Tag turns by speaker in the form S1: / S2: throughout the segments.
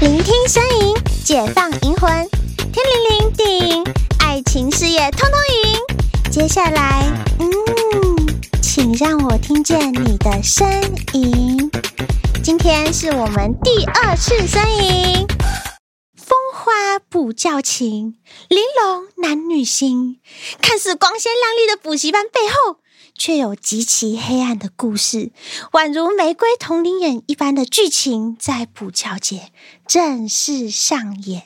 S1: 聆听声音，解放灵魂，天灵灵，地灵，爱情事业通通赢。接下来，嗯，请让我听见你的声音。今天是我们第二次声音。风花补教情，玲珑男女心。看似光鲜亮丽的补习班背后，却有极其黑暗的故事，宛如玫瑰瞳铃眼一般的剧情在补教节正式上演。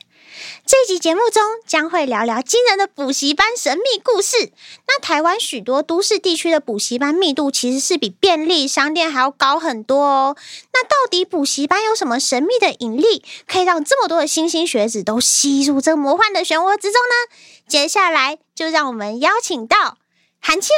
S1: 这集节目中将会聊聊惊人的补习班神秘故事。那台湾许多都市地区的补习班密度其实是比便利商店还要高很多哦。那到底补习班有什么神秘的引力，可以让这么多的莘莘学子都吸入这魔幻的漩涡之中呢？接下来就让我们邀请到。韩倩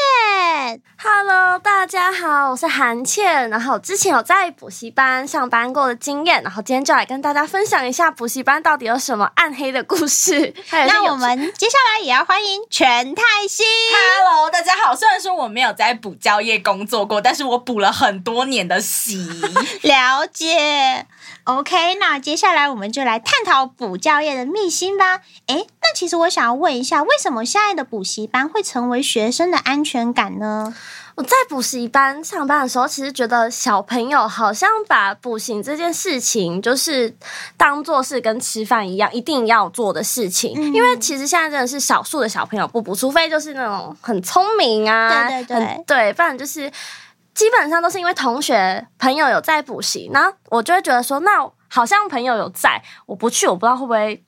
S2: ，Hello，大家好，我是韩倩。然后之前有在补习班上班过的经验，然后今天就来跟大家分享一下补习班到底有什么暗黑的故事。
S1: 那我们接下来也要欢迎全泰熙。
S3: Hello，大家好。虽然说我没有在补教业工作过，但是我补了很多年的习。
S1: 了解。OK，那接下来我们就来探讨补教业的秘辛吧。诶，那其实我想要问一下，为什么现在的补习班会成为学生的安全感呢？
S2: 我在补习班上班的时候，其实觉得小朋友好像把补习这件事情，就是当做是跟吃饭一样，一定要做的事情。嗯、因为其实现在真的是少数的小朋友不补，除非就是那种很聪明啊，
S1: 对对对，
S2: 对，不然就是。基本上都是因为同学朋友有在补习，然后我就会觉得说，那好像朋友有在，我不去，我不知道会不会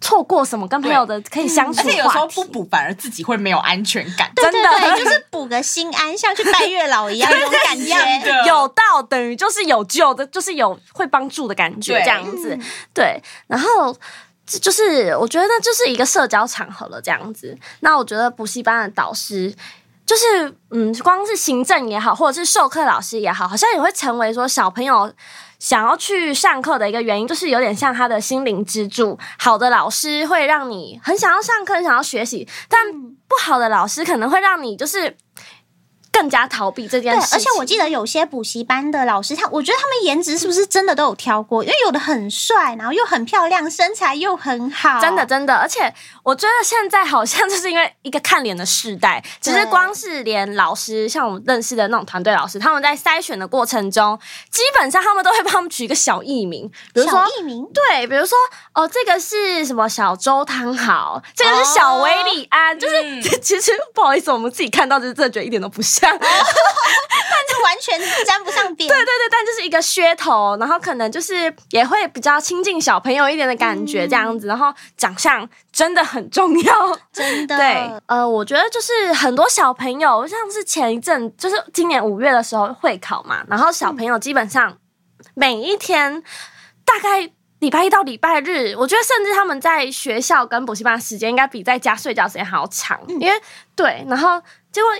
S2: 错过什么跟朋友的可以相处。而且
S3: 有时候不补，反而自己会没有安全感。
S1: 对对对，就是补个心安，像去拜月老一样那种感觉。
S2: 有到等于就是有救的，就是有会帮助的感觉，这样子。对，然后就是我觉得那就是一个社交场合了，这样子。那我觉得补习班的导师。就是，嗯，光是行政也好，或者是授课老师也好，好像也会成为说小朋友想要去上课的一个原因，就是有点像他的心灵支柱。好的老师会让你很想要上课，很想要学习，但不好的老师可能会让你就是。更加逃避这件事，
S1: 而且我记得有些补习班的老师，他我觉得他们颜值是不是真的都有挑过？因为有的很帅，然后又很漂亮，身材又很好，
S2: 真的真的。而且我觉得现在好像就是因为一个看脸的时代，其实光是连老师，像我们认识的那种团队老师，他们在筛选的过程中，基本上他们都会帮他们取一个小艺名，比如说
S1: 小艺名，
S2: 对，比如说哦，这个是什么小周汤好，这个是小维里安，哦、就是、嗯、其实不好意思，我们自己看到就是真的觉得一点都不像。但
S1: 就完全沾不上边。对
S2: 对对，但就是一个噱头，然后可能就是也会比较亲近小朋友一点的感觉，这样子。嗯、然后长相真的很重要，
S1: 真的。
S2: 对，呃，我觉得就是很多小朋友，像是前一阵，就是今年五月的时候会考嘛，然后小朋友基本上每一天大概礼拜一到礼拜日，我觉得甚至他们在学校跟补习班的时间应该比在家睡觉时间还要长，嗯、因为对，然后结果。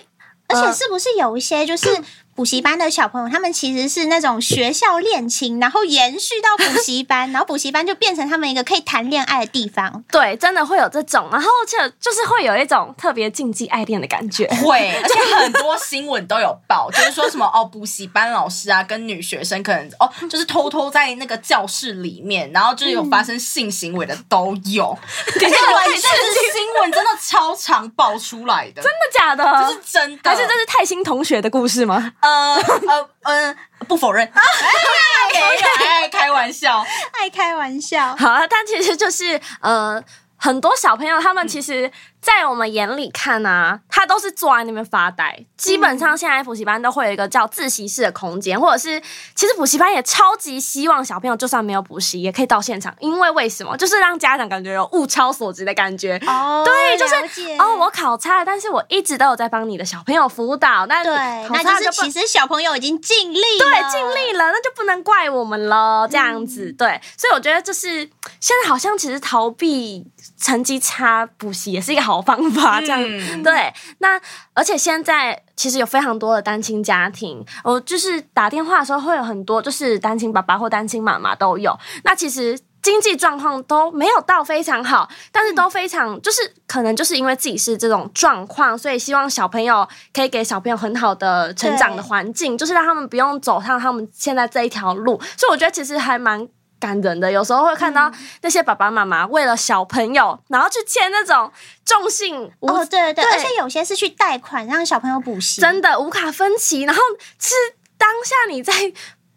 S1: 而且是不是有一些就是补习班的小朋友，他们其实是那种学校恋情，然后延续到补习班，然后补习班就变成他们一个可以谈恋爱的地方。
S2: 对，真的会有这种，然后就就是会有一种特别禁忌爱恋的感觉。
S3: 会，而且很多新闻都有报，就是说什么哦，补习班老师啊跟女学生可能哦，就是偷偷在那个教室里面，然后就是有发生性行为的都有。可是完全是新闻真的超常爆出来的，
S2: 真的假的？
S3: 这是真的，
S2: 还是这是泰兴同学的故事吗？
S3: 呃呃呃，不否认，爱爱开玩笑，
S1: 爱开玩笑。
S2: 好啊，但其实就是呃，很多小朋友他们其实。在我们眼里看啊，他都是坐在那边发呆。基本上现在补习班都会有一个叫自习室的空间，或者是其实补习班也超级希望小朋友就算没有补习也可以到现场，因为为什么？就是让家长感觉有物超所值的感觉。哦，对，就是哦，我考差了，但是我一直都有在帮你的小朋友辅导。那
S1: 对，那就是其实小朋友已经尽力了，
S2: 对，尽力了，那就不能怪我们了。这样子，嗯、对，所以我觉得就是现在好像其实逃避成绩差补习也是一个好。方法这样、嗯、对，那而且现在其实有非常多的单亲家庭，我就是打电话的时候会有很多就是单亲爸爸或单亲妈妈都有。那其实经济状况都没有到非常好，但是都非常就是可能就是因为自己是这种状况，所以希望小朋友可以给小朋友很好的成长的环境，就是让他们不用走上他们现在这一条路。所以我觉得其实还蛮感人的。有时候会看到那些爸爸妈妈为了小朋友，然后去签那种重信
S1: 哦，对对对，而且有些是去贷款让小朋友补习，
S2: 真的无卡分期，然后是当下你在。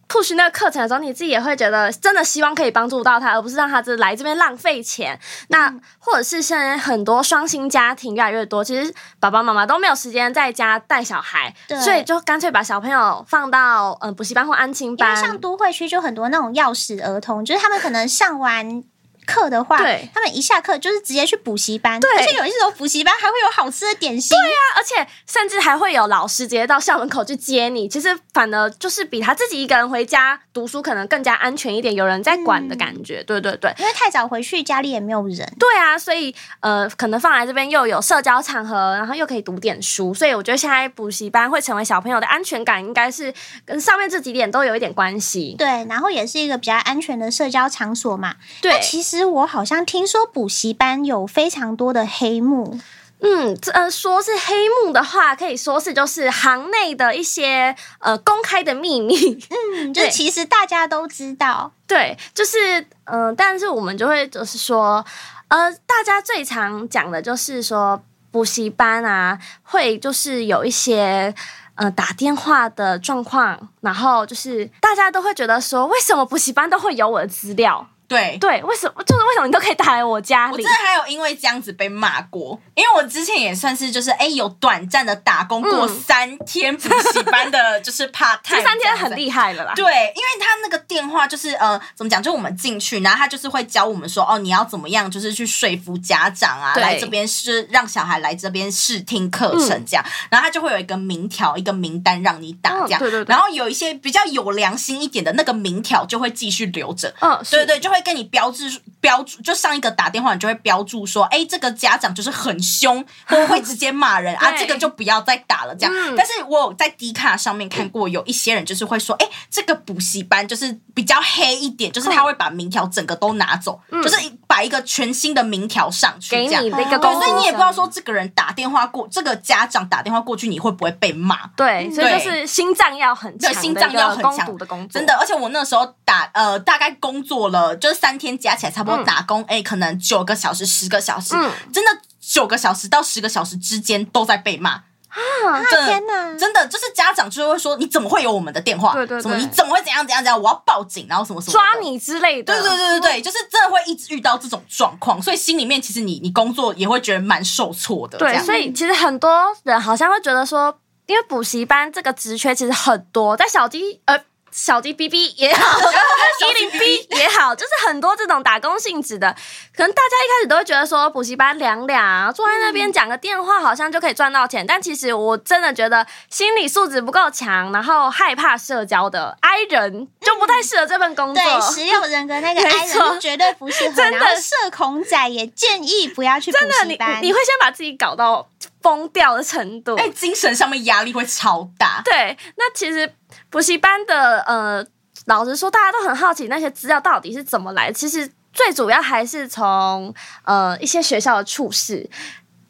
S2: Push 那个课程的时候，你自己也会觉得真的希望可以帮助到他，而不是让他这来这边浪费钱。那或者是现在很多双薪家庭越来越多，其实爸爸妈妈都没有时间在家带小孩，所以就干脆把小朋友放到嗯补习班或安亲班。
S1: 因为像都会区就很多那种钥匙儿童，就是他们可能上完。课的话，对他们一下课就是直接去补习班，对而且有一种补习班还会有好吃的点心，
S2: 对呀、啊，而且甚至还会有老师直接到校门口去接你。其实反而就是比他自己一个人回家读书可能更加安全一点，有人在管的感觉。嗯、对对对，
S1: 因为太早回去家里也没有人。
S2: 对啊，所以呃，可能放来这边又有社交场合，然后又可以读点书，所以我觉得现在补习班会成为小朋友的安全感，应该是跟上面这几点都有一点关系。
S1: 对，然后也是一个比较安全的社交场所嘛。
S2: 对，
S1: 其实。我好像听说补习班有非常多的黑幕，
S2: 嗯，这呃，说是黑幕的话，可以说是就是行内的一些呃公开的秘密，
S1: 嗯，就其实大家都知道，
S2: 对，就是嗯、呃，但是我们就会就是说，呃，大家最常讲的就是说补习班啊，会就是有一些呃打电话的状况，然后就是大家都会觉得说，为什么补习班都会有我的资料？
S3: 对。
S2: 对，为什么就是为什么你都可以打来我家里？
S3: 我真的还有因为这样子被骂过，因为我之前也算是就是哎有短暂的打工过三天补习班的，就是 part time，这
S2: 三天很厉害了啦。
S3: 对，因为他那个电话就是呃怎么讲，就我们进去，然后他就是会教我们说哦你要怎么样，就是去说服家长啊，来这边是让小孩来这边试听课程这样，嗯、然后他就会有一个名条一个名单让你打这样，嗯、对对对，然后有一些比较有良心一点的那个名条就会继续留着，嗯，对对，就会。跟你标志标注，就上一个打电话，你就会标注说，哎，这个家长就是很凶，或会直接骂人啊，这个就不要再打了。这样，但是我有在 D 卡上面看过，有一些人就是会说，哎，这个补习班就是比较黑一点，就是他会把名条整个都拿走，就是把一个全新的名条上去，
S2: 这样。
S3: 对，所以你也不知道说这个人打电话过，这个家长打电话过去，你会不会被骂？
S2: 对，所以就是心脏要很强，
S3: 心脏要很强
S2: 的工作，
S3: 真的。而且我那时候打呃，大概工作了就。就是三天加起来差不多打工，哎、嗯，可能九个小时、十个小时，嗯、真的九个小时到十个小时之间都在被骂
S1: 啊！天哪，
S3: 真的就是家长就会说，你怎么会有我们的电话？对对对，怎么你怎么会怎样怎样怎样？我要报警，然后什么什么
S2: 抓你之类的。
S3: 对对对对对，就是真的会一直遇到这种状况，所以心里面其实你你工作也会觉得蛮受挫的。
S2: 对，所以其实很多人好像会觉得说，因为补习班这个职缺其实很多，在小鸡呃。小鸡 B B 也好，一零 B 也好，就是很多这种打工性质的，可能大家一开始都会觉得说补习班凉凉，坐在那边讲个电话好像就可以赚到钱，嗯、但其实我真的觉得心理素质不够强，然后害怕社交的 I 人就不太适合这份工作。
S1: 对，十六人格那个 I 人 绝对不适合。真的，社恐仔也建议不要去补习班。
S2: 你你会先把自己搞到疯掉的程度，
S3: 哎，精神上面压力会超大。
S2: 对，那其实。补习班的呃，老实说，大家都很好奇那些资料到底是怎么来的。其实最主要还是从呃一些学校的处事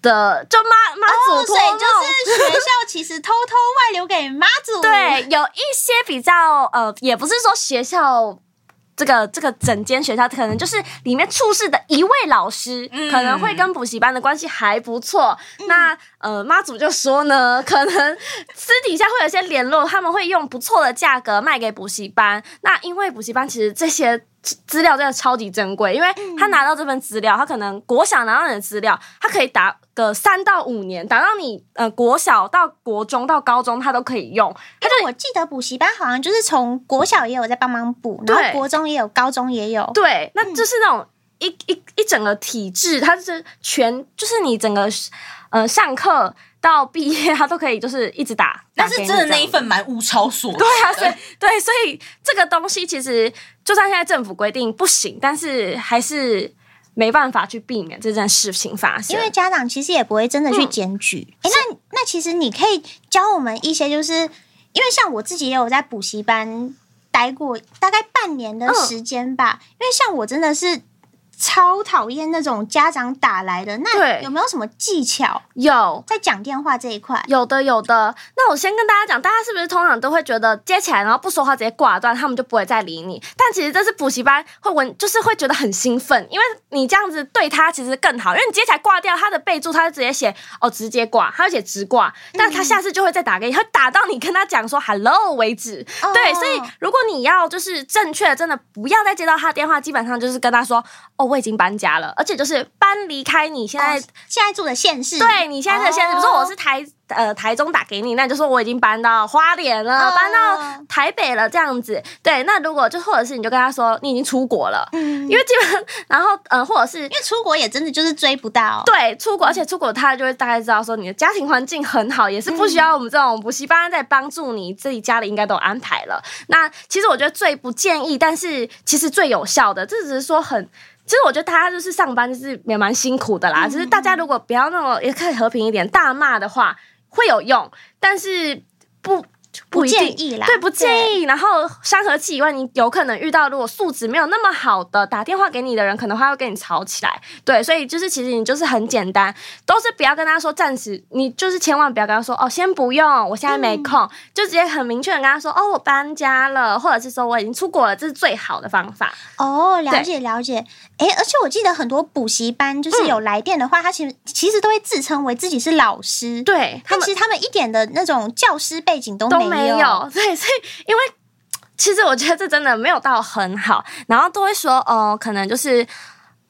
S2: 的，就妈妈祖托梦，
S1: 就是学校其实偷偷外流给妈祖。
S2: 对，有一些比较呃，也不是说学校。这个这个整间学校可能就是里面处事的一位老师，嗯、可能会跟补习班的关系还不错。嗯、那呃妈祖就说呢，可能私底下会有些联络，他们会用不错的价格卖给补习班。那因为补习班其实这些。资料真的超级珍贵，因为他拿到这份资料，他可能国小拿到你的资料，他可以打个三到五年，打到你呃国小到国中到高中，他都可以用。他就
S1: 我记得补习班好像就是从国小也有在帮忙补，然后国中也有，高中也有。
S2: 对，那就是那种一一一整个体制，它是全就是你整个呃上课。到毕业，他都可以就是一直打，
S3: 但是真的那一份蛮物超所值。
S2: 对啊，所以对，所以这个东西其实就算现在政府规定不行，但是还是没办法去避免这件事情发生。
S1: 因为家长其实也不会真的去检举。哎、嗯，那那其实你可以教我们一些，就是因为像我自己也有在补习班。待过大概半年的时间吧，嗯、因为像我真的是。超讨厌那种家长打来的，那有没有什么技巧？
S2: 有
S1: 在讲电话这一块，
S2: 有的有的。那我先跟大家讲，大家是不是通常都会觉得接起来然后不说话直接挂断，他们就不会再理你？但其实这是补习班会闻，就是会觉得很兴奋，因为你这样子对他其实更好，因为你接起来挂掉，他的备注他就直接写哦直接挂，他就写直挂，但他下次就会再打给你，他打到你跟他讲说 hello 为止。哦、对，所以如果你要就是正确的，真的不要再接到他的电话，基本上就是跟他说哦。我已经搬家了，而且就是搬离开你现在、哦、现在住的县市。对，你现在的县市，比如说我是台呃台中打给你，那就说我已经搬到花莲了，哦、搬到台北了这样子。对，那如果就或者是你就跟他说你已经出国了，嗯，因为基本然后呃或者是因
S1: 为出国也真的就是追不到，
S2: 对，出国而且出国他就会大概知道说你的家庭环境很好，也是不需要我们这种补习班在帮助你，自己家里应该都有安排了。那其实我觉得最不建议，但是其实最有效的，这只是说很。其实我觉得大家就是上班就是也蛮辛苦的啦，嗯、就是大家如果不要那么也可以和平一点，大骂的话会有用，但是不。不，不建议啦，对，不建议。然后伤和气以外，你有可能遇到如果素质没有那么好的打电话给你的人，可能他会跟你吵起来。对，所以就是其实你就是很简单，都是不要跟他说暂时，你就是千万不要跟他说哦，先不用，我现在没空，嗯、就直接很明确的跟他说哦，我搬家了，或者是说我已经出国了，这是最好的方法。
S1: 哦，了解了解。哎对，而且我记得很多补习班就是有来电的话，嗯、他其实其实都会自称为自己是老师，
S2: 对，
S1: 但其实他们一点的那种教师背景都没有。
S2: 没有，对，所以因为其实我觉得这真的没有到很好，然后都会说哦、呃，可能就是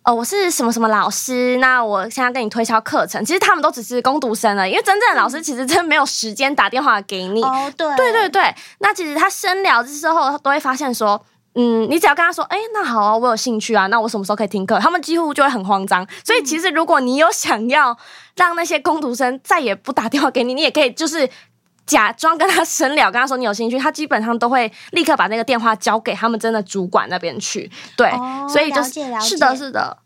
S2: 哦、呃，我是什么什么老师，那我现在跟你推销课程，其实他们都只是工读生了，因为真正的老师其实真的没有时间打电话给你。
S1: 哦，对，
S2: 对对对，那其实他深聊之后都会发现说，嗯，你只要跟他说，哎，那好啊，我有兴趣啊，那我什么时候可以听课？他们几乎就会很慌张。所以其实如果你有想要让那些工读生再也不打电话给你，你也可以就是。假装跟他深聊，跟他说你有兴趣，他基本上都会立刻把那个电话交给他们真的主管那边去。对，哦、所以就是是的，是的。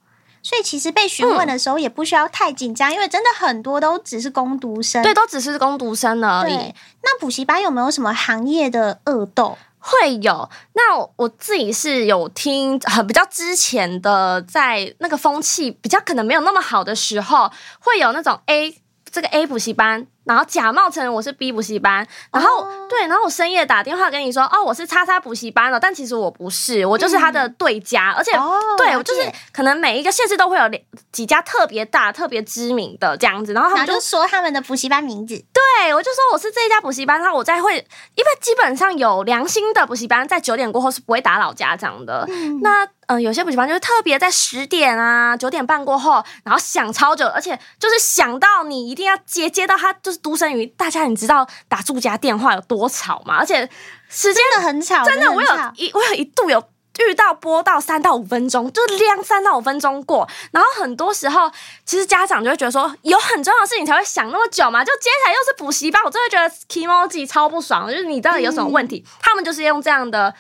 S1: 所以其实被询问的时候也不需要太紧张，嗯、因为真的很多都只是工读生，
S2: 对，都只是工读生而已。
S1: 那补习班有没有什么行业的恶斗？
S2: 会有。那我，自己是有听，很比较之前的，在那个风气比较可能没有那么好的时候，会有那种 A 这个 A 补习班。然后假冒成我是 B 补习班，然后、oh. 对，然后我深夜打电话跟你说，哦，我是叉叉补习班的，但其实我不是，我就是他的对家，嗯、而且、oh, 对我就是可能每一个县市都会有几家特别大、特别知名的这样子，然后他们就，就说他们的补习班名字，对我就说我是这一家补习班，然后我再会，因为基本上有良心的补习班在九点过后是不会打扰家长的，嗯、那嗯、呃，有些补习班就是特别在十点啊、九点半过后，然后想超久，而且就是想到你一定要接接到他就。独生女，大家你知道打住家电话有多吵吗？而且时间
S1: 真的很吵，
S2: 真的，我有一我有一度有遇到播到三到五分钟，就亮三到五分钟过。然后很多时候，其实家长就会觉得说，有很重要的事情才会想那么久嘛。就接下来又是补习班，我真的觉得 kimoji 超不爽。就是你到底有什么问题？嗯、他们就是用这样的。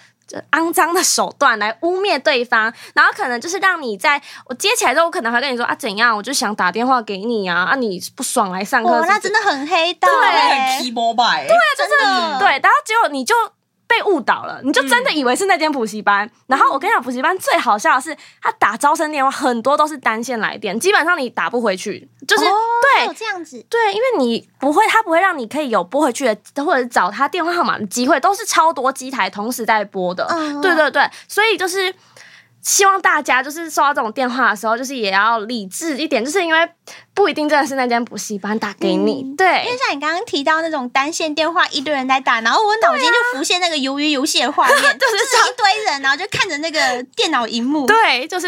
S2: 肮脏的手段来污蔑对方，然后可能就是让你在我接起来之后，我可能还跟你说啊怎样，我就想打电话给你啊啊你不爽来上课，
S1: 哦，那真的很黑道，
S2: 对，
S3: 很 keyboard
S2: 对，就是对，然后结果你就。被误导了，你就真的以为是那间补习班。嗯、然后我跟你讲，补习班最好笑的是，他打招生电话很多都是单线来电，基本上你打不回去，就是、哦、对
S1: 这样子，
S2: 对，因为你不会，他不会让你可以有拨回去的，或者找他电话号码的机会，都是超多机台同时在拨的。嗯、对对对，所以就是。希望大家就是收到这种电话的时候，就是也要理智一点，就是因为不一定真的是那间补习班打给你，嗯、对。
S1: 因为像你刚刚提到那种单线电话，一堆人在打，然后我脑筋就浮现那个鱿鱼游戏的画面，就是、就是一堆人，然后就看着那个电脑荧幕，
S2: 对，就是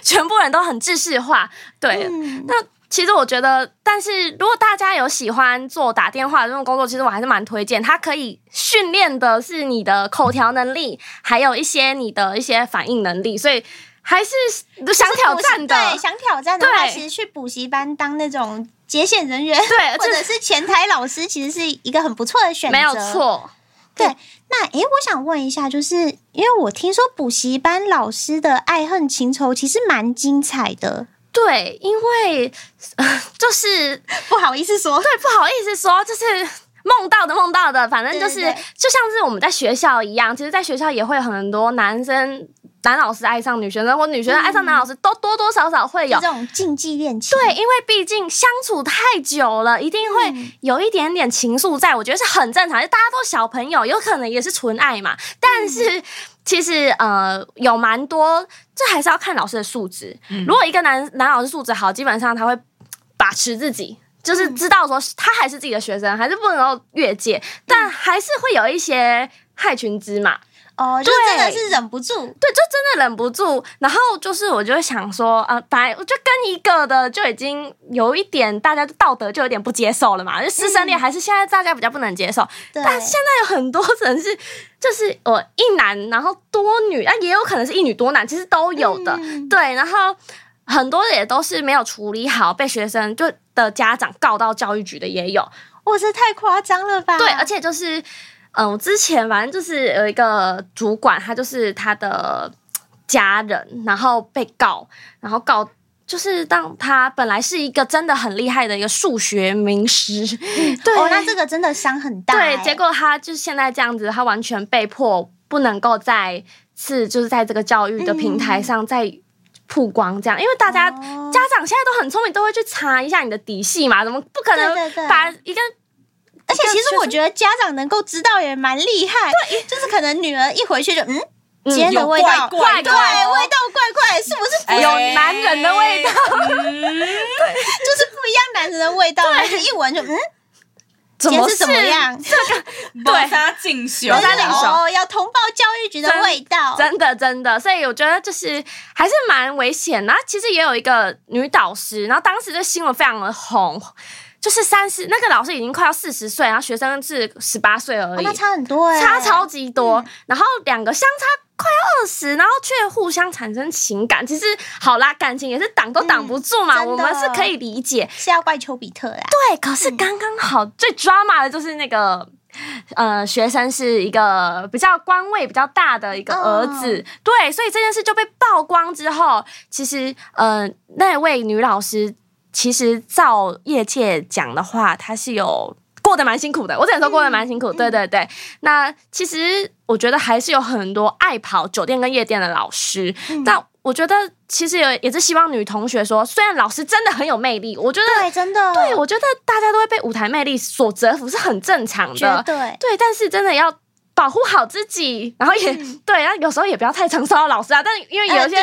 S2: 全部人都很制式化，对，嗯、那。其实我觉得，但是如果大家有喜欢做打电话的这种工作，其实我还是蛮推荐。它可以训练的是你的口条能力，还有一些你的一些反应能力，所以还是想挑战的。
S1: 对，想挑战的话，其实去补习班当那种接线人员，
S2: 对，
S1: 或者是前台老师，其实是一个很不错的选择。
S2: 没有错。
S1: 对，那诶，我想问一下，就是因为我听说补习班老师的爱恨情仇其实蛮精彩的。
S2: 对，因为、呃、就是
S1: 不好意思说，
S2: 对，不好意思说，就是梦到的梦到的，反正就是就像是我们在学校一样，其实，在学校也会有很多男生。男老师爱上女学生，或女学生爱上男老师，都多多少少会有
S1: 这种禁忌恋情。
S2: 对，因为毕竟相处太久了，一定会有一点点情愫在，我觉得是很正常。就大家都小朋友，有可能也是纯爱嘛。但是其实呃，有蛮多，这还是要看老师的素质。如果一个男男老师素质好，基本上他会把持自己，就是知道说他还是自己的学生，还是不能够越界，但还是会有一些害群之马。
S1: 哦，就真的是忍不住，
S2: 对，就真的忍不住。然后就是，我就想说，呃，本来我就跟一个的就已经有一点，大家道德就有点不接受了嘛。就师生恋还是现在大家比较不能接受，嗯、但现在有很多人是，就是我一男然后多女，啊，也有可能是一女多男，其实都有的。嗯、对，然后很多也都是没有处理好，被学生就的家长告到教育局的也有。
S1: 哇，这太夸张了吧？
S2: 对，而且就是。嗯，我之前反正就是有一个主管，他就是他的家人，然后被告，然后告就是当他本来是一个真的很厉害的一个数学名师，对，
S1: 哦，那这个真的伤很大，
S2: 对，结果他就是现在这样子，他完全被迫不能够再次就是在这个教育的平台上再曝光这样，因为大家、哦、家长现在都很聪明，都会去查一下你的底细嘛，怎么不可能把一个。
S1: 而且其实我觉得家长能够知道也蛮厉害，对，就是可能女儿一回去就嗯，今天的味道怪怪，对，味道怪怪，是不是
S2: 有男人的味道？
S1: 对，就是不一样男人的味道，而且一闻就嗯，怎么是怎么样？这个
S3: 对他进修，
S1: 要通报教育局的味道，
S2: 真的真的，所以我觉得就是还是蛮危险。然后其实也有一个女导师，然后当时这新闻非常的红。就是三十，那个老师已经快要四十岁，然后学生是十八岁而已，
S1: 那差很多哎，
S2: 差超级多。然后两个相差快要二十，然后却互相产生情感。其实好啦，感情也是挡都挡不住嘛，我们是可以理解。
S1: 是要怪丘比特呀？
S2: 对，可是刚刚好最 drama 的就是那个呃，学生是一个比较官位比较大的一个儿子，对，所以这件事就被曝光之后，其实呃，那位女老师。其实照业界讲的话，他是有过得蛮辛苦的。我只能说过得蛮辛苦。嗯、对对对，那其实我觉得还是有很多爱跑酒店跟夜店的老师。嗯、但我觉得其实也也是希望女同学说，虽然老师真的很有魅力，我觉得
S1: 对，真的，
S2: 对，我觉得大家都会被舞台魅力所折服是很正常的。
S1: 对
S2: 对，但是真的要。保护好自己，然后也、嗯、对，然后有时候也不要太常骚扰老师啊。但因为有些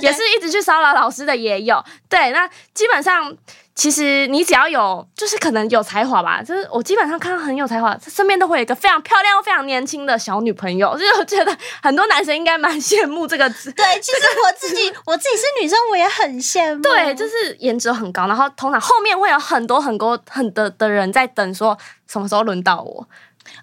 S2: 也是一直去骚扰老师的也有。对，那基本上其实你只要有，就是可能有才华吧。就是我基本上看到很有才华，身边都会有一个非常漂亮、非常年轻的小女朋友。就是我觉得很多男生应该蛮羡慕这个字。
S1: 对，其实我自己 我自己是女生，我也很羡慕。
S2: 对，就是颜值很高，然后通常后面会有很多很多很的的人在等，说什么时候轮到我。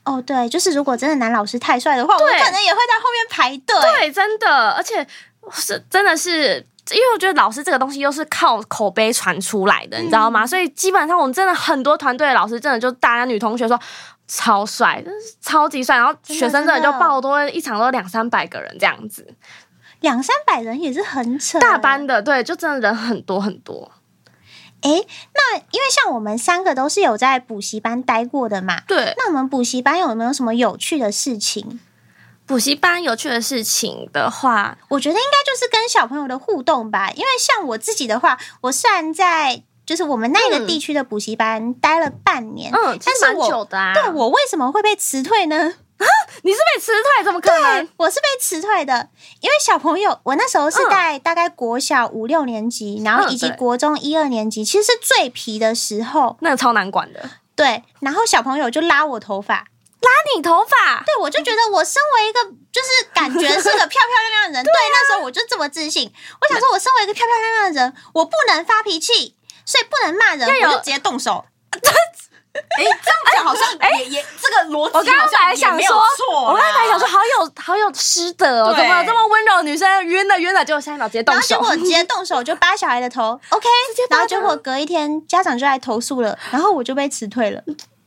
S1: 哦，对，就是如果真的男老师太帅的话，对我可能也会在后面排队。
S2: 对，真的，而且是真的是，因为我觉得老师这个东西又是靠口碑传出来的，嗯、你知道吗？所以基本上我们真的很多团队的老师，真的就大家女同学说超帅，超级帅，然后学生真的就报多一场都两三百个人这样子，
S1: 两三百人也是很扯，
S2: 大班的，对，就真的人很多很多。
S1: 哎，那因为像我们三个都是有在补习班待过的嘛，
S2: 对。
S1: 那我们补习班有没有什么有趣的事情？
S2: 补习班有趣的事情的话，
S1: 我觉得应该就是跟小朋友的互动吧。因为像我自己的话，我虽然在就是我们那个地区的补习班待了半年，
S2: 嗯，但是蛮久的啊。
S1: 对，我为什么会被辞退呢？
S2: 啊！你是被辞退？怎么可能？
S1: 我是被辞退的，因为小朋友，我那时候是在大概国小五六年级，嗯、然后以及国中一二年级，其实是最皮的时候，
S2: 那个超难管的。
S1: 对，然后小朋友就拉我头发，
S2: 拉你头发，
S1: 对，我就觉得我身为一个就是感觉是个漂漂亮亮的人，对，啊、对，那时候我就这么自信，我想说，我身为一个漂漂亮亮的人，我不能发脾气，所以不能骂人，我就直接动手。
S3: 哎，这样讲好像哎也这个逻辑，我刚刚本来想说，
S2: 我刚才想说好有好有师德哦，怎么这么温柔的女生晕了晕了，结果下一秒直接动手，
S1: 结果直接动手就扒小孩的头，OK，然后结果隔一天家长就来投诉了，然后我就被辞退了，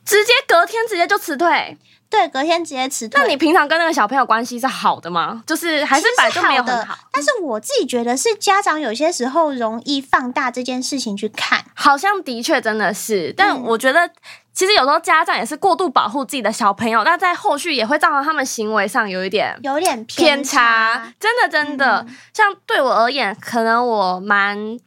S2: 直接隔天直接就辞退。
S1: 对，隔天直接辞退。
S2: 那你平常跟那个小朋友关系是好的吗？就是还是本来就没有很好。
S1: 但是我自己觉得是家长有些时候容易放大这件事情去看，
S2: 好像的确真的是。但我觉得其实有时候家长也是过度保护自己的小朋友，那在后续也会造成他们行为上有一点
S1: 有点
S2: 偏差。真的，真的，
S1: 嗯、
S2: 像对我而言，可能我蛮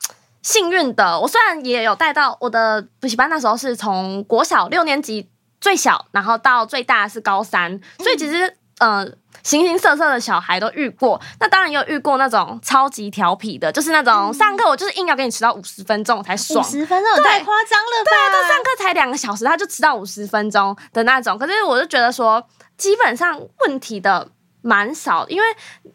S2: 幸运的。我虽然也有带到我的补习班，那时候是从国小六年级最小，然后到最大是高三，所以其实嗯。呃形形色色的小孩都遇过，那当然也有遇过那种超级调皮的，就是那种上课我就是硬要给你迟到五十分钟我才爽，
S1: 五十分钟太夸张了吧？
S2: 对啊，都上课才两个小时，他就迟到五十分钟的那种。可是我就觉得说，基本上问题的蛮少，因为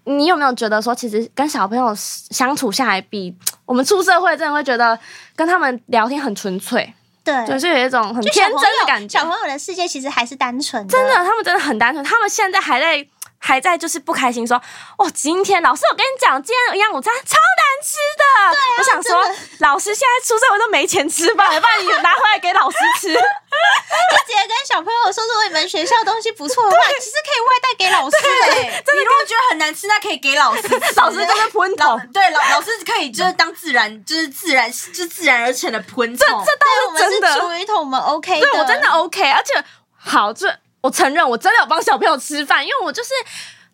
S2: 你有没有觉得说，其实跟小朋友相处下来，比我们出社会真的会觉得跟他们聊天很纯粹，
S1: 对，
S2: 就是有一种很天真的感觉。
S1: 小朋友的世界其实还是单纯的，
S2: 真的，他们真的很单纯，他们现在还在。还在就是不开心说，哦，今天老师，我跟你讲，今天营养午餐超难吃的。对啊，我想说，老师现在出社会都没钱吃饭，要不然你拿回来给老师吃。
S1: 就直接跟小朋友说，如果你们学校东西不错的话，其实可以外带给老师。对，
S3: 你如果觉得很难吃，那可以给老师。
S2: 老师真的喷头。
S3: 对，老老师可以就是当自然，就是自然，就是自然而成的喷头。
S2: 这这倒是真的。
S1: 厨余桶我们 OK 的，
S2: 对我真的 OK，而且好这。我承认，我真的有帮小朋友吃饭，因为我就是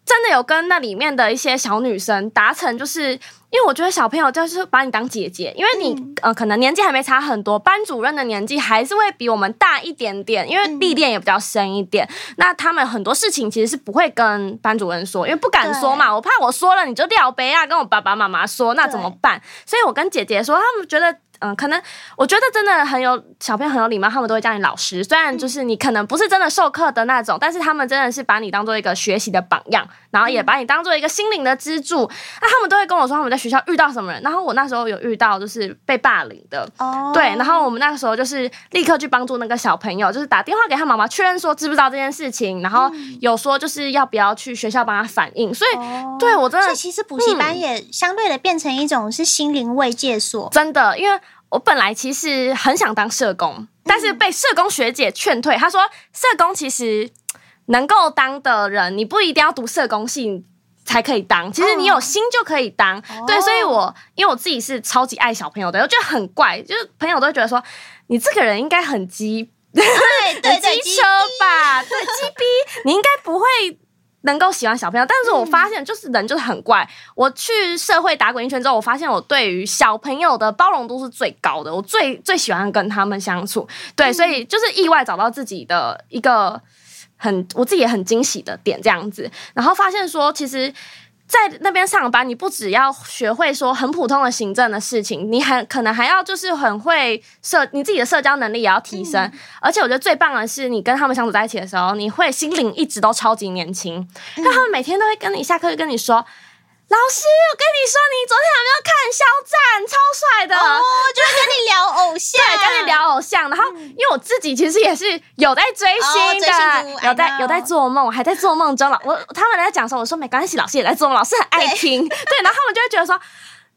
S2: 真的有跟那里面的一些小女生达成，就是因为我觉得小朋友就是把你当姐姐，因为你、嗯、呃可能年纪还没差很多，班主任的年纪还是会比我们大一点点，因为历练也比较深一点。嗯、那他们很多事情其实是不会跟班主任说，因为不敢说嘛，我怕我说了你就撂杯啊，跟我爸爸妈妈说那怎么办？所以我跟姐姐说，他们觉得。嗯，可能我觉得真的很有小朋友很有礼貌，他们都会叫你老师。虽然就是你可能不是真的授课的那种，但是他们真的是把你当做一个学习的榜样，然后也把你当做一个心灵的支柱。那他们都会跟我说他们在学校遇到什么人。然后我那时候有遇到就是被霸凌的，哦，对。然后我们那个时候就是立刻去帮助那个小朋友，就是打电话给他妈妈确认说知不知道这件事情，然后有说就是要不要去学校帮他反映。所以，对我真的，
S1: 其实补习班也相对的变成一种是心灵慰藉所，
S2: 真的，因为。我本来其实很想当社工，但是被社工学姐劝退。她说，社工其实能够当的人，你不一定要读社工系才可以当，其实你有心就可以当。哦、对，所以我因为我自己是超级爱小朋友的，我觉得很怪，就是朋友都会觉得说，你这个人应该很鸡，
S1: 对 对对，
S2: 机车吧，对，机逼，你应该不会。能够喜欢小朋友，但是我发现就是人就是很怪。嗯、我去社会打滚一圈之后，我发现我对于小朋友的包容度是最高的，我最最喜欢跟他们相处。对，嗯、所以就是意外找到自己的一个很我自己也很惊喜的点，这样子，然后发现说其实。在那边上班，你不只要学会说很普通的行政的事情，你还可能还要就是很会社，你自己的社交能力也要提升。嗯、而且我觉得最棒的是，你跟他们相处在一起的时候，你会心灵一直都超级年轻，那、嗯、他们每天都会跟你下课就跟你说。老师，我跟你说，你昨天有没有看《肖战》？超帅的
S1: 哦！就是跟你聊偶像，
S2: 对，跟你聊偶像。然后，因为我自己其实也是有在追星的，哦、有在有在做梦，还在做梦中了。我他们在讲说，我说没关系，老师也在做梦，老师很爱听。对，对，然后他们就会觉得说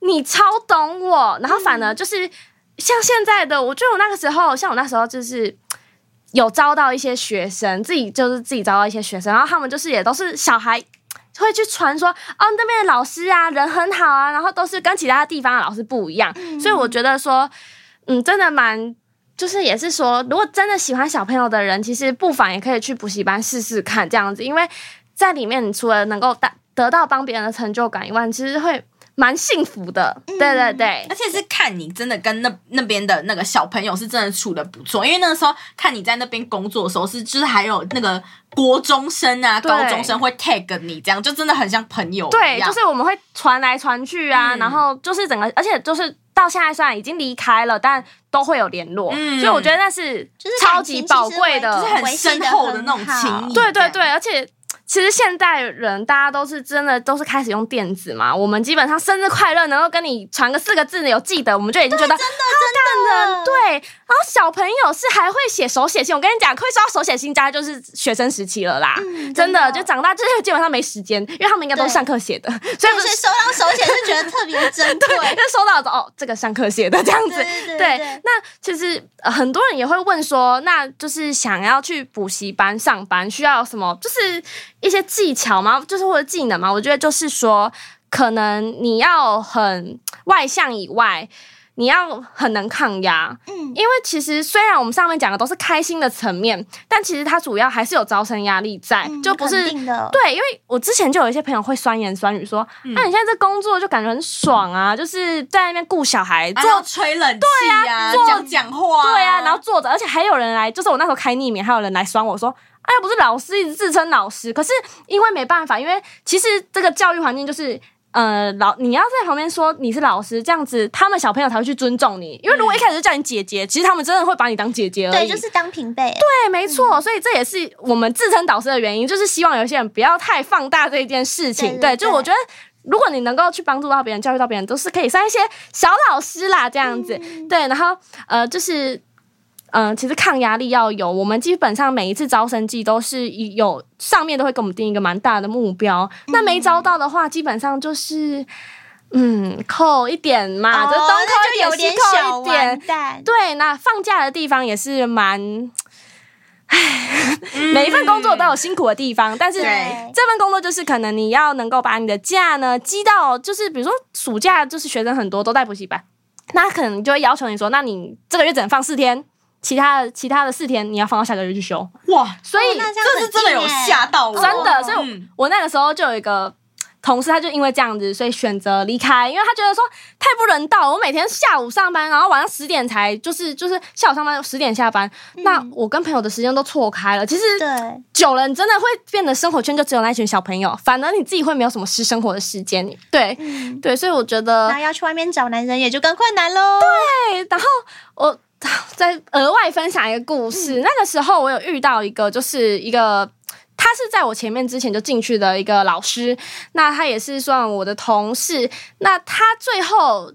S2: 你超懂我。然后反而就是像现在的，我觉得我那个时候，像我那时候就是有招到一些学生，自己就是自己招到一些学生，然后他们就是也都是小孩。会去传说哦，那边的老师啊，人很好啊，然后都是跟其他地方的老师不一样，嗯、所以我觉得说，嗯，真的蛮，就是也是说，如果真的喜欢小朋友的人，其实不妨也可以去补习班试试看这样子，因为在里面，你除了能够得得到帮别人的成就感以外，其实会。蛮幸福的，对对对，
S3: 而且是看你真的跟那那边的那个小朋友是真的处的不错，因为那个时候看你在那边工作的时候是，就是还有那个国中生啊、高中生会 tag 你，这样就真的很像朋友。
S2: 对，就是我们会传来传去啊，嗯、然后就是整个，而且就是到现在虽然已经离开了，但都会有联络，嗯、所以我觉得那是超级宝贵的，
S3: 就是很深厚的那种情谊。
S2: 对对对，而且。其实现代人大家都是真的都是开始用电子嘛，我们基本上生日快乐能够跟你传个四个字有记得，我们就已经觉得真的真的对。然后小朋友是还会写手写信，我跟你讲，会收到手写信大概就是学生时期了啦，嗯、真的就长大就是基本上没时间，因为他们应该都是上课写的，所以
S1: 收到手写是觉得特别珍贵，
S2: 就收到的哦，这个上课写的这样子，对，对，对，对，对。那其实、呃、很多人也会问说，那就是想要去补习班上班，需要什么？就是。一些技巧吗？就是或者技能吗？我觉得就是说，可能你要很外向以外，你要很能抗压，嗯，因为其实虽然我们上面讲的都是开心的层面，但其实它主要还是有招生压力在，
S1: 嗯、
S2: 就不是对，因为我之前就有一些朋友会酸言酸语说，那、嗯。啊、你现在这工作就感觉很爽啊，就是在那边顾小孩，做、
S3: 啊、吹冷气
S2: 对
S3: 啊，讲讲话，
S2: 对啊，然后坐着，而且还有人来，就是我那时候开匿名，还有人来酸我说，哎，又不是老师，一直自称老师，可是因为没办法，因为其实这个教育环境就是。呃，老你要在旁边说你是老师，这样子他们小朋友才会去尊重你。因为如果一开始就叫你姐姐，嗯、其实他们真的会把你当姐姐而已。
S1: 对，就是当平辈。
S2: 对，没错。嗯、所以这也是我们自称导师的原因，就是希望有些人不要太放大这一件事情。对，就我觉得，如果你能够去帮助到别人、教育到别人，都是可以算一些小老师啦，这样子。嗯、对，然后呃，就是。嗯，其实抗压力要有，我们基本上每一次招生季都是有上面都会给我们定一个蛮大的目标。那、嗯、没招到的话，基本上就是嗯扣一点嘛，哦、就东扣一点，西扣一点。对，那放假的地方也是蛮，唉，嗯、每一份工作都有辛苦的地方，但是这份工作就是可能你要能够把你的假呢积到，就是比如说暑假就是学生很多都在补习班，那可能就会要求你说，那你这个月只能放四天。其他的其他的四天你要放到下个月去休
S3: 哇，
S2: 所以、
S1: 哦、这，
S3: 这是真的有吓到我，
S2: 真的。所以我，我那个时候就有一个同事，他就因为这样子，所以选择离开，因为他觉得说太不人道。我每天下午上班，然后晚上十点才就是就是下午上班十点下班，嗯、那我跟朋友的时间都错开了。其实对久了，你真的会变得生活圈就只有那群小朋友，反而你自己会没有什么私生活的时间。对、嗯、对，所以我觉得
S1: 那要去外面找男人也就更困难喽。
S2: 对，然后我。再额外分享一个故事，嗯、那个时候我有遇到一个，就是一个他是在我前面之前就进去的一个老师，那他也是算我的同事，那他最后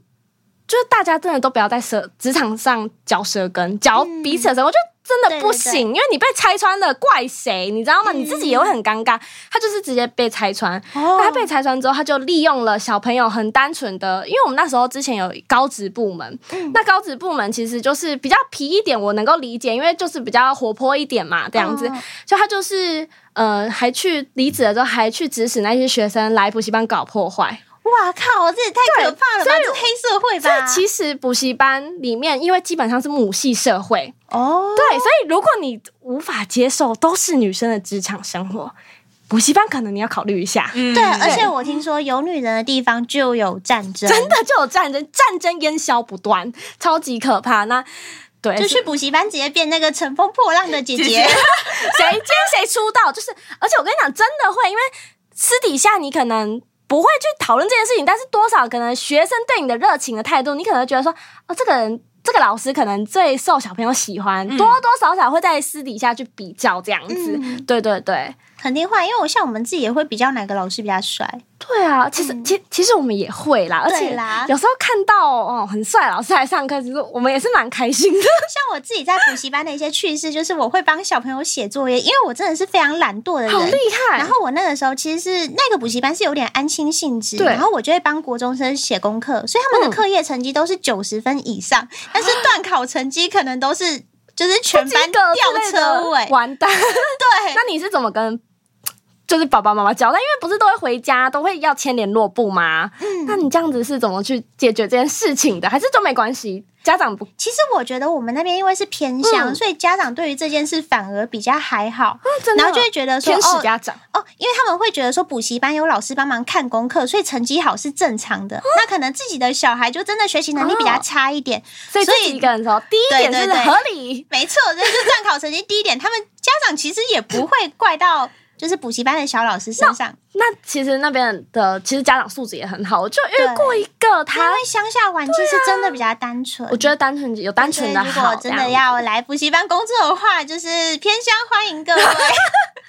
S2: 就是大家真的都不要在舌职场上嚼舌根，嚼彼此的舌，嗯、我就。真的不行，对对对，因为你被拆穿了，怪谁？你知道吗？嗯、你自己也会很尴尬。他就是直接被拆穿，哦、他被拆穿之后，他就利用了小朋友很单纯的，因为我们那时候之前有高职部门，嗯、那高职部门其实就是比较皮一点，我能够理解，因为就是比较活泼一点嘛，这样子。哦、就他就是呃，还去离职了之后，还去指使那些学生来补习班搞破坏。
S1: 哇靠！这也太可怕了吧！这是黑社会吧？
S2: 其实补习班里面，因为基本上是母系社会哦，对，所以如果你无法接受都是女生的职场生活，补习班可能你要考虑一下。
S1: 嗯、对，而且我听说有女人的地方就有战争，
S2: 真的就有战争，战争烟消不断，超级可怕。那对，
S1: 就去补习班直接变那个乘风破浪的姐姐，谁
S2: 接谁出道？就是，而且我跟你讲，真的会，因为私底下你可能。不会去讨论这件事情，但是多少可能学生对你的热情的态度，你可能觉得说，哦，这个人，这个老师可能最受小朋友喜欢，嗯、多多少少会在私底下去比较这样子，嗯、对对对。
S1: 肯定会，因为我像我们自己也会比较哪个老师比较帅。
S2: 对啊，其实、嗯、其其实我们也会啦，而且啦有时候看到哦很帅老师来上课，其实我们也是蛮开心的。
S1: 像我自己在补习班的一些趣事，就是我会帮小朋友写作业，因为我真的是非常懒惰的人，
S2: 好厉害。
S1: 然后我那个时候其实是那个补习班是有点安亲性质，然后我就会帮国中生写功课，所以他们的课业成绩都是九十分以上，嗯、但是段考成绩可能都是就是全班吊车尾，
S2: 完蛋。
S1: 对，
S2: 那你是怎么跟？就是爸爸妈妈教，但，因为不是都会回家，都会要签联络簿吗？嗯，那你这样子是怎么去解决这件事情的？还是都没关系？家长不？
S1: 其实我觉得我们那边因为是偏乡，嗯、所以家长对于这件事反而比较还好。嗯、然后就会觉得说，
S2: 天使家长
S1: 哦，哦，因为他们会觉得说补习班有老师帮忙看功课，所以成绩好是正常的。嗯、那可能自己的小孩就真的学习能力比较差一点，哦、所以
S2: 一个人说低一点是合理，
S1: 没错，就是段考成绩低一点，他们家长其实也不会怪到。就是补习班的小老师身上，
S2: 那，那其实那边的其实家长素质也很好，我就遇过一个他，
S1: 他因为乡下环境是真的比较单纯。
S2: 我觉得单纯有单纯的好。如果
S1: 真的要来补习班工作的话，就是偏乡欢迎各位。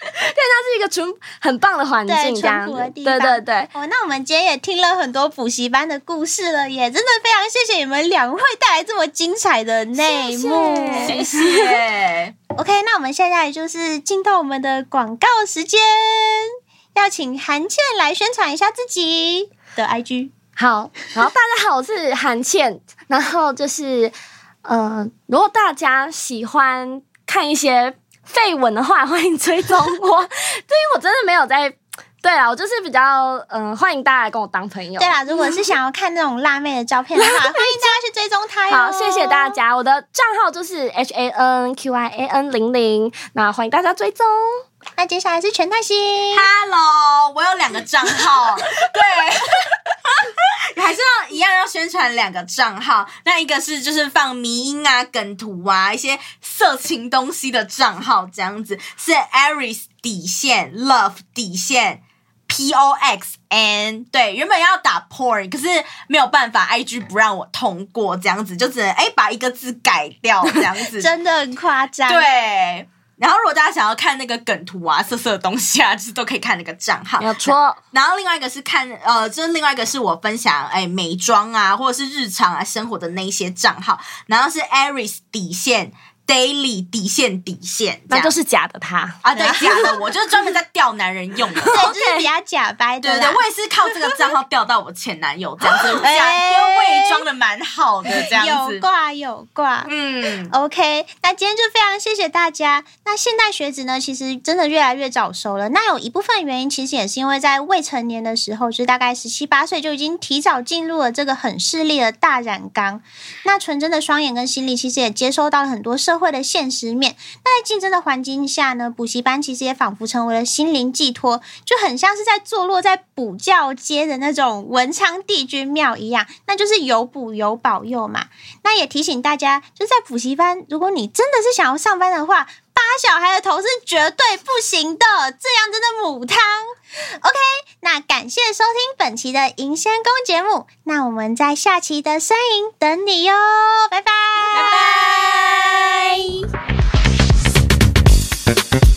S2: 对，它是一个纯很棒的环境，
S1: 淳朴的地
S2: 方。对对对。
S1: 哦，那我们今天也听了很多补习班的故事了，也真的非常谢谢你们两位带来这么精彩的内幕，
S3: 谢谢。
S1: OK，那我们现在就是进到我们的广告时间，要请韩倩来宣传一下自己的 IG。
S2: 好，然后大家好，我是韩倩。然后就是，呃，如果大家喜欢看一些废文的话，欢迎追踪我。对于我真的没有在对啊，我就是比较嗯、呃，欢迎大家来跟我当朋友。
S1: 对啦，如果是想要看那种辣妹的照片的话，欢迎大家去追踪她哟。
S2: 好，谢谢大家，我的账号就是 H A N Q I A N 零零，那欢迎大家追踪。
S1: 那接下来是全泰星
S3: ，Hello，我有两个账号，对，还是要一样要宣传两个账号。那一个是就是放迷音啊、梗图啊、一些色情东西的账号，这样子是 Aries 底线 Love 底线 P O X N。对，原本要打 Porn，可是没有办法，IG 不让我通过，这样子就只能哎把一个字改掉，这样子
S1: 真的很夸张。
S3: 对。然后，如果大家想要看那个梗图啊、色色的东西啊，就是都可以看那个账号。
S2: 没有错。
S3: 然后另外一个是看，呃，就是另外一个是我分享，哎，美妆啊，或者是日常啊生活的那一些账号。然后是 Aries 底线。Daily 底线底线，
S2: 那就是假的他
S3: 啊，对，假的我就是专门在钓男人用的，
S1: 对，就是比较假掰的。
S3: 对对，我也是靠这个账号钓到我前男友这样子，假伪装的蛮好的这样子，
S1: 有挂有挂。嗯，OK，那今天就非常谢谢大家。那现代学子呢，其实真的越来越早熟了。那有一部分原因，其实也是因为在未成年的时候，就是大概十七八岁就已经提早进入了这个很势利的大染缸。那纯真的双眼跟心理，其实也接收到了很多社社会的现实面，那在竞争的环境下呢，补习班其实也仿佛成为了心灵寄托，就很像是在坐落在补教街的那种文昌帝君庙一样，那就是有补有保佑嘛。那也提醒大家，就在补习班，如果你真的是想要上班的话，小孩的头是绝对不行的，这样真的母汤。OK，那感谢收听本期的《银仙公》节目，那我们在下期的山影等你哟，拜拜，拜拜。